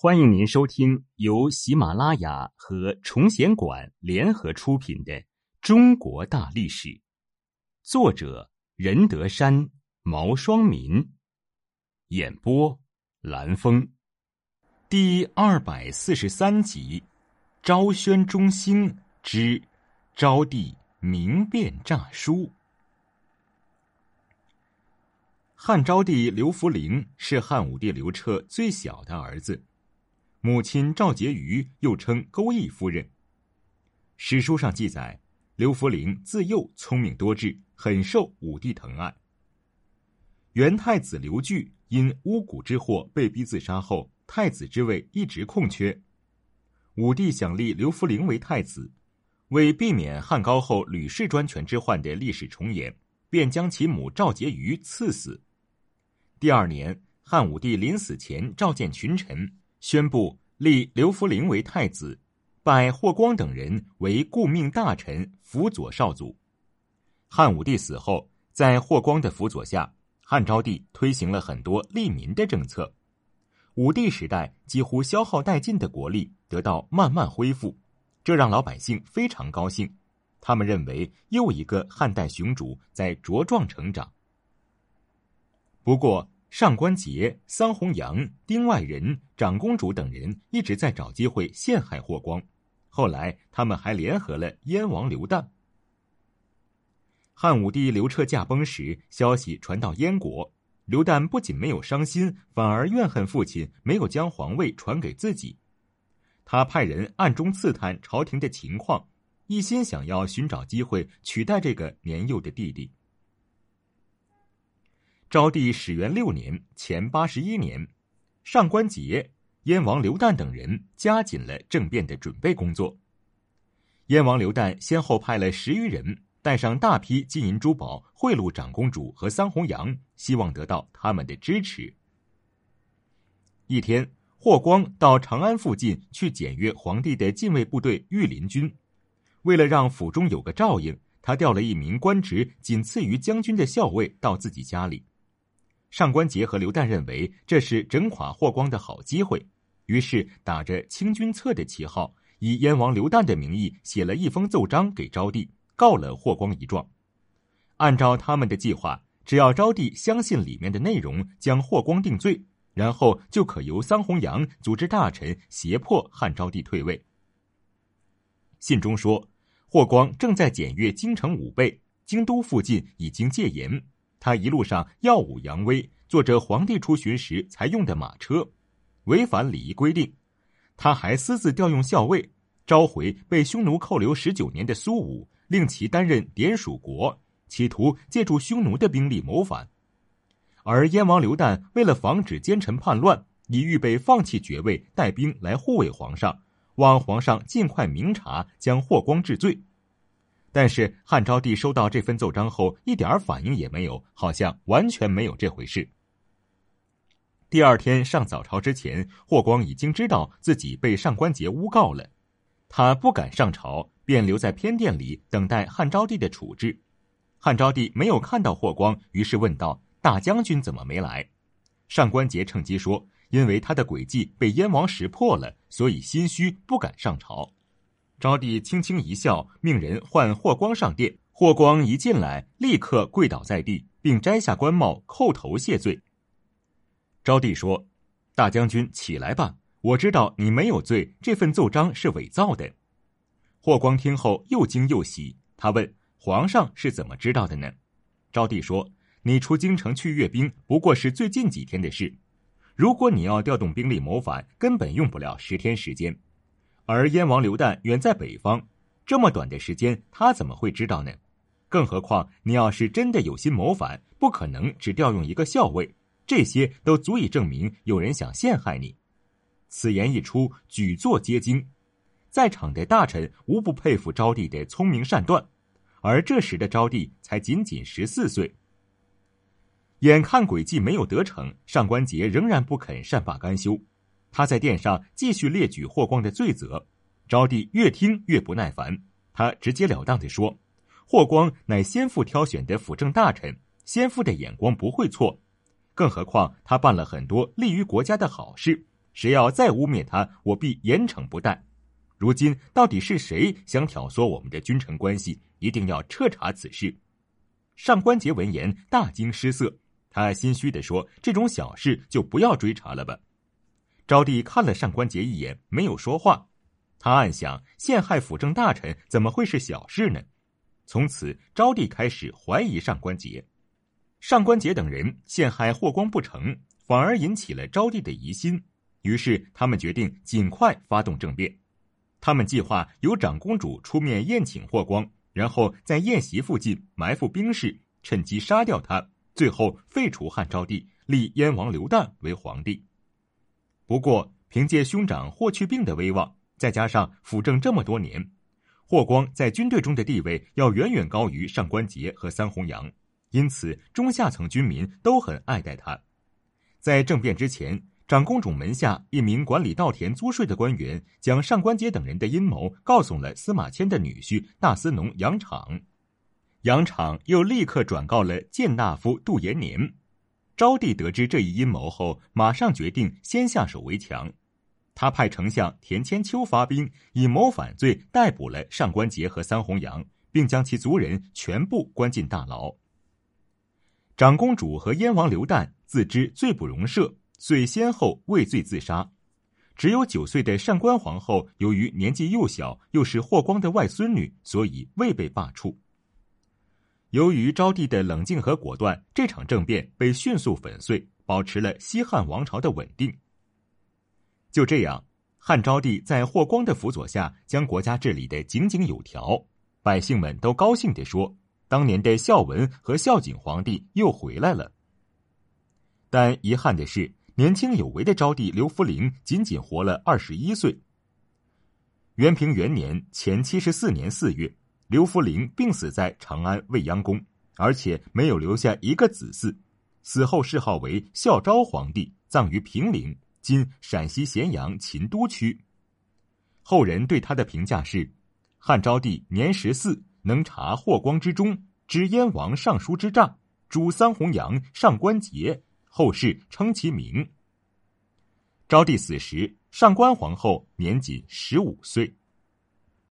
欢迎您收听由喜马拉雅和崇贤馆联合出品的《中国大历史》，作者任德山、毛双民，演播蓝峰，第二百四十三集：昭宣中兴之昭帝明变诈书。汉昭帝刘弗陵是汉武帝刘彻最小的儿子。母亲赵婕妤又称钩弋夫人。史书上记载，刘弗陵自幼聪明多智，很受武帝疼爱。元太子刘据因巫蛊之祸被逼自杀后，太子之位一直空缺。武帝想立刘弗陵为太子，为避免汉高后吕氏专权之患的历史重演，便将其母赵婕妤赐死。第二年，汉武帝临死前召见群臣。宣布立刘弗陵为太子，拜霍光等人为顾命大臣、辅佐少祖。汉武帝死后，在霍光的辅佐下，汉昭帝推行了很多利民的政策。武帝时代几乎消耗殆尽的国力得到慢慢恢复，这让老百姓非常高兴。他们认为又一个汉代雄主在茁壮成长。不过，上官桀、桑弘羊、丁外人、长公主等人一直在找机会陷害霍光，后来他们还联合了燕王刘旦。汉武帝刘彻驾崩时，消息传到燕国，刘旦不仅没有伤心，反而怨恨父亲没有将皇位传给自己。他派人暗中刺探朝廷的情况，一心想要寻找机会取代这个年幼的弟弟。昭帝始元六年（前八十一年），上官桀、燕王刘旦等人加紧了政变的准备工作。燕王刘旦先后派了十余人，带上大批金银珠宝，贿赂长公主和桑弘羊，希望得到他们的支持。一天，霍光到长安附近去检阅皇帝的禁卫部队御林军，为了让府中有个照应，他调了一名官职仅次于将军的校尉到自己家里。上官桀和刘旦认为这是整垮霍光的好机会，于是打着清君侧的旗号，以燕王刘旦的名义写了一封奏章给昭帝，告了霍光一状。按照他们的计划，只要昭帝相信里面的内容，将霍光定罪，然后就可由桑弘羊组织大臣胁迫汉昭帝退位。信中说，霍光正在检阅京城武备，京都附近已经戒严。他一路上耀武扬威，坐着皇帝出巡时才用的马车，违反礼仪规定。他还私自调用校尉，召回被匈奴扣留十九年的苏武，令其担任典属国，企图借助匈奴的兵力谋反。而燕王刘旦为了防止奸臣叛乱，已预备放弃爵位，带兵来护卫皇上，望皇上尽快明察，将霍光治罪。但是汉昭帝收到这份奏章后，一点反应也没有，好像完全没有这回事。第二天上早朝之前，霍光已经知道自己被上官桀诬告了，他不敢上朝，便留在偏殿里等待汉昭帝的处置。汉昭帝没有看到霍光，于是问道：“大将军怎么没来？”上官桀趁机说：“因为他的诡计被燕王识破了，所以心虚，不敢上朝。”昭帝轻轻一笑，命人唤霍光上殿。霍光一进来，立刻跪倒在地，并摘下官帽，叩头谢罪。昭帝说：“大将军起来吧，我知道你没有罪，这份奏章是伪造的。”霍光听后又惊又喜，他问：“皇上是怎么知道的呢？”昭帝说：“你出京城去阅兵，不过是最近几天的事。如果你要调动兵力谋反，根本用不了十天时间。”而燕王刘旦远在北方，这么短的时间，他怎么会知道呢？更何况你要是真的有心谋反，不可能只调用一个校尉，这些都足以证明有人想陷害你。此言一出，举座皆惊，在场的大臣无不佩服招娣的聪明善断。而这时的招娣才仅仅十四岁，眼看诡计没有得逞，上官桀仍然不肯善罢甘休。他在殿上继续列举霍光的罪责，昭帝越听越不耐烦。他直截了当地说：“霍光乃先父挑选的辅政大臣，先父的眼光不会错。更何况他办了很多利于国家的好事，谁要再污蔑他，我必严惩不贷。如今到底是谁想挑唆我们的君臣关系？一定要彻查此事。”上官桀闻言大惊失色，他心虚的说：“这种小事就不要追查了吧。”昭帝看了上官桀一眼，没有说话。他暗想：陷害辅政大臣怎么会是小事呢？从此，昭帝开始怀疑上官桀。上官桀等人陷害霍光不成，反而引起了昭帝的疑心。于是，他们决定尽快发动政变。他们计划由长公主出面宴请霍光，然后在宴席附近埋伏兵士，趁机杀掉他，最后废除汉昭帝，立燕王刘旦为皇帝。不过，凭借兄长霍去病的威望，再加上辅政这么多年，霍光在军队中的地位要远远高于上官桀和桑弘羊。因此，中下层军民都很爱戴他。在政变之前，长公主门下一名管理稻田租税的官员，将上官桀等人的阴谋告诉了司马迁的女婿大司农杨敞。杨敞又立刻转告了谏大夫杜延年。昭帝得知这一阴谋后，马上决定先下手为强。他派丞相田千秋发兵，以谋反罪逮捕了上官桀和桑弘羊，并将其族人全部关进大牢。长公主和燕王刘旦自知罪不容赦，遂先后畏罪自杀。只有九岁的上官皇后，由于年纪幼小，又是霍光的外孙女，所以未被罢黜。由于昭帝的冷静和果断，这场政变被迅速粉碎，保持了西汉王朝的稳定。就这样，汉昭帝在霍光的辅佐下，将国家治理的井井有条，百姓们都高兴地说。当年的孝文和孝景皇帝又回来了，但遗憾的是，年轻有为的昭帝刘弗陵仅仅活了二十一岁。元平元年前七十四年四月，刘弗陵病死在长安未央宫，而且没有留下一个子嗣。死后谥号为孝昭皇帝，葬于平陵（今陕西咸阳秦都区）。后人对他的评价是：汉昭帝年十四。能察霍光之中，知燕王尚书之诈，诛桑弘羊、上官桀，后世称其名。昭帝死时，上官皇后年仅十五岁。